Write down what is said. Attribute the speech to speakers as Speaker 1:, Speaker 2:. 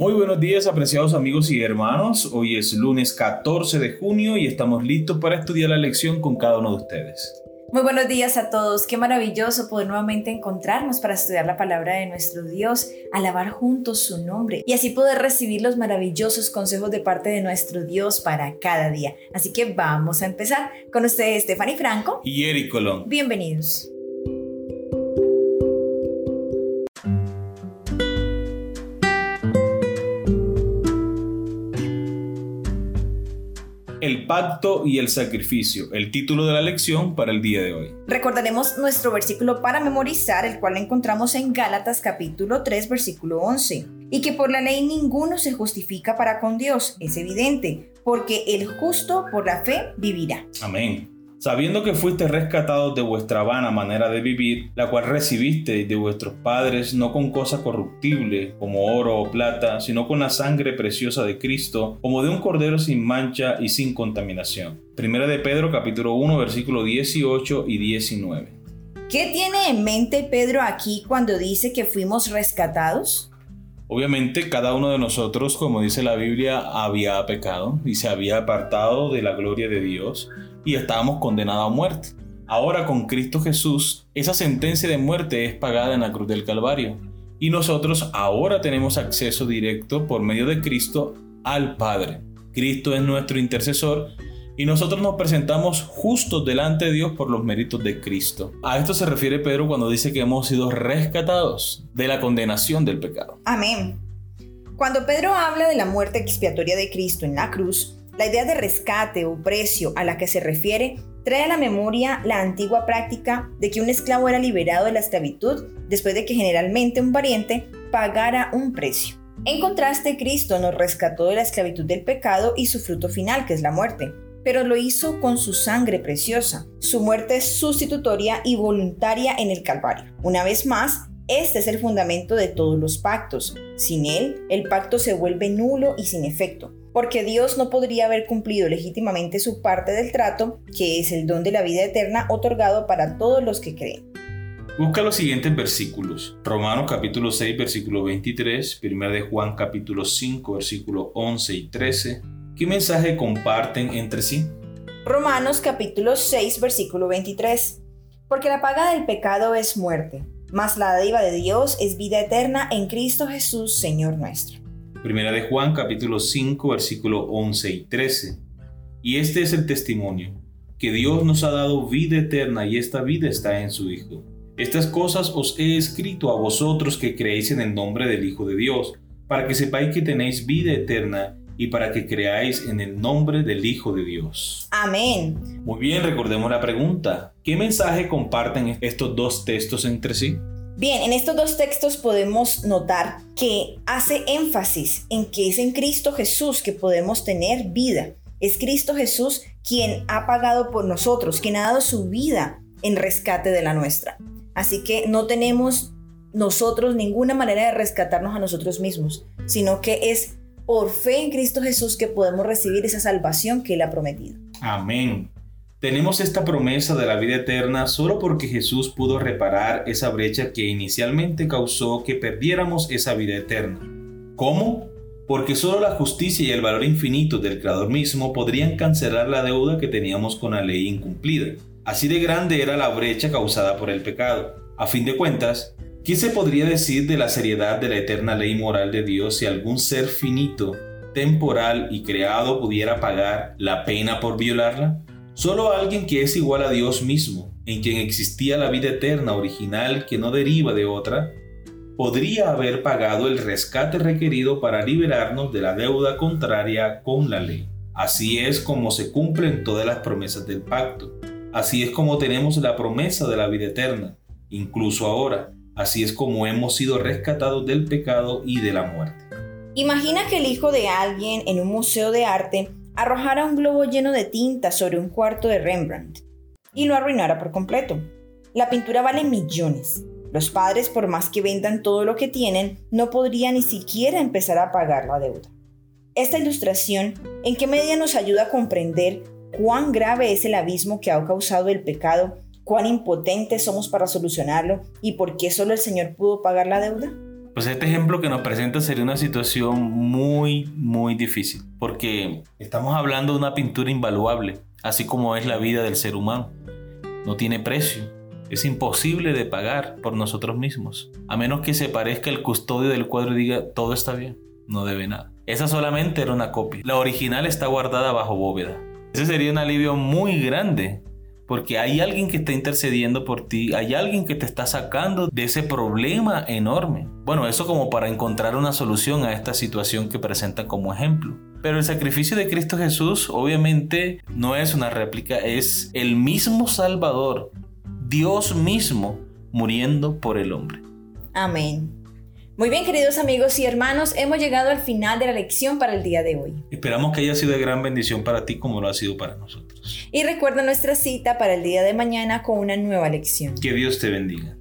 Speaker 1: Muy buenos días, apreciados amigos y hermanos. Hoy es lunes 14 de junio y estamos listos para estudiar la lección con cada uno de ustedes.
Speaker 2: Muy buenos días a todos. Qué maravilloso poder nuevamente encontrarnos para estudiar la palabra de nuestro Dios, alabar juntos su nombre y así poder recibir los maravillosos consejos de parte de nuestro Dios para cada día. Así que vamos a empezar con ustedes, Stephanie Franco
Speaker 1: y Eric Colón.
Speaker 2: Bienvenidos.
Speaker 1: El pacto y el sacrificio, el título de la lección para el día de hoy.
Speaker 2: Recordaremos nuestro versículo para memorizar, el cual encontramos en Gálatas capítulo 3 versículo 11, y que por la ley ninguno se justifica para con Dios, es evidente, porque el justo por la fe vivirá.
Speaker 1: Amén sabiendo que fuiste rescatados de vuestra vana manera de vivir, la cual recibiste de vuestros padres no con cosa corruptible como oro o plata, sino con la sangre preciosa de Cristo, como de un cordero sin mancha y sin contaminación. Primera de Pedro capítulo 1 versículo 18 y 19.
Speaker 2: ¿Qué tiene en mente Pedro aquí cuando dice que fuimos rescatados?
Speaker 1: Obviamente cada uno de nosotros, como dice la Biblia, había pecado y se había apartado de la gloria de Dios y estábamos condenados a muerte. Ahora con Cristo Jesús, esa sentencia de muerte es pagada en la cruz del Calvario. Y nosotros ahora tenemos acceso directo por medio de Cristo al Padre. Cristo es nuestro intercesor y nosotros nos presentamos justos delante de Dios por los méritos de Cristo. A esto se refiere Pedro cuando dice que hemos sido rescatados de la condenación del pecado.
Speaker 2: Amén. Cuando Pedro habla de la muerte expiatoria de Cristo en la cruz, la idea de rescate o precio a la que se refiere trae a la memoria la antigua práctica de que un esclavo era liberado de la esclavitud después de que generalmente un pariente pagara un precio. En contraste, Cristo nos rescató de la esclavitud del pecado y su fruto final, que es la muerte, pero lo hizo con su sangre preciosa, su muerte sustitutoria y voluntaria en el Calvario. Una vez más, este es el fundamento de todos los pactos. Sin él, el pacto se vuelve nulo y sin efecto porque Dios no podría haber cumplido legítimamente su parte del trato, que es el don de la vida eterna otorgado para todos los que creen.
Speaker 1: Busca los siguientes versículos. Romanos capítulo 6 versículo 23, 1 de Juan capítulo 5 versículo 11 y 13. ¿Qué mensaje comparten entre sí?
Speaker 2: Romanos capítulo 6 versículo 23. Porque la paga del pecado es muerte, mas la dádiva de Dios es vida eterna en Cristo Jesús, Señor nuestro.
Speaker 1: Primera de Juan capítulo 5 versículo 11 y 13. Y este es el testimonio, que Dios nos ha dado vida eterna y esta vida está en su Hijo. Estas cosas os he escrito a vosotros que creéis en el nombre del Hijo de Dios, para que sepáis que tenéis vida eterna y para que creáis en el nombre del Hijo de Dios.
Speaker 2: Amén.
Speaker 1: Muy bien, recordemos la pregunta. ¿Qué mensaje comparten estos dos textos entre sí?
Speaker 2: Bien, en estos dos textos podemos notar que hace énfasis en que es en Cristo Jesús que podemos tener vida. Es Cristo Jesús quien ha pagado por nosotros, quien ha dado su vida en rescate de la nuestra. Así que no tenemos nosotros ninguna manera de rescatarnos a nosotros mismos, sino que es por fe en Cristo Jesús que podemos recibir esa salvación que Él ha prometido.
Speaker 1: Amén. Tenemos esta promesa de la vida eterna solo porque Jesús pudo reparar esa brecha que inicialmente causó que perdiéramos esa vida eterna. ¿Cómo? Porque solo la justicia y el valor infinito del Creador mismo podrían cancelar la deuda que teníamos con la ley incumplida. Así de grande era la brecha causada por el pecado. A fin de cuentas, ¿qué se podría decir de la seriedad de la eterna ley moral de Dios si algún ser finito, temporal y creado pudiera pagar la pena por violarla? Solo alguien que es igual a Dios mismo, en quien existía la vida eterna original que no deriva de otra, podría haber pagado el rescate requerido para liberarnos de la deuda contraria con la ley. Así es como se cumplen todas las promesas del pacto. Así es como tenemos la promesa de la vida eterna, incluso ahora. Así es como hemos sido rescatados del pecado y de la muerte.
Speaker 2: Imagina que el hijo de alguien en un museo de arte arrojara un globo lleno de tinta sobre un cuarto de Rembrandt y lo arruinara por completo. La pintura vale millones. Los padres, por más que vendan todo lo que tienen, no podrían ni siquiera empezar a pagar la deuda. Esta ilustración, ¿en qué medida nos ayuda a comprender cuán grave es el abismo que ha causado el pecado, cuán impotentes somos para solucionarlo y por qué solo el Señor pudo pagar la deuda?
Speaker 1: Pues este ejemplo que nos presenta sería una situación muy, muy difícil, porque estamos hablando de una pintura invaluable, así como es la vida del ser humano. No tiene precio, es imposible de pagar por nosotros mismos, a menos que se parezca el custodio del cuadro y diga todo está bien, no debe nada. Esa solamente era una copia, la original está guardada bajo bóveda. Ese sería un alivio muy grande porque hay alguien que está intercediendo por ti, hay alguien que te está sacando de ese problema enorme. Bueno, eso como para encontrar una solución a esta situación que presenta como ejemplo. Pero el sacrificio de Cristo Jesús obviamente no es una réplica, es el mismo Salvador, Dios mismo, muriendo por el hombre.
Speaker 2: Amén. Muy bien, queridos amigos y hermanos, hemos llegado al final de la lección para el día de hoy.
Speaker 1: Esperamos que haya sido de gran bendición para ti como lo ha sido para nosotros.
Speaker 2: Y recuerda nuestra cita para el día de mañana con una nueva lección.
Speaker 1: Que Dios te bendiga.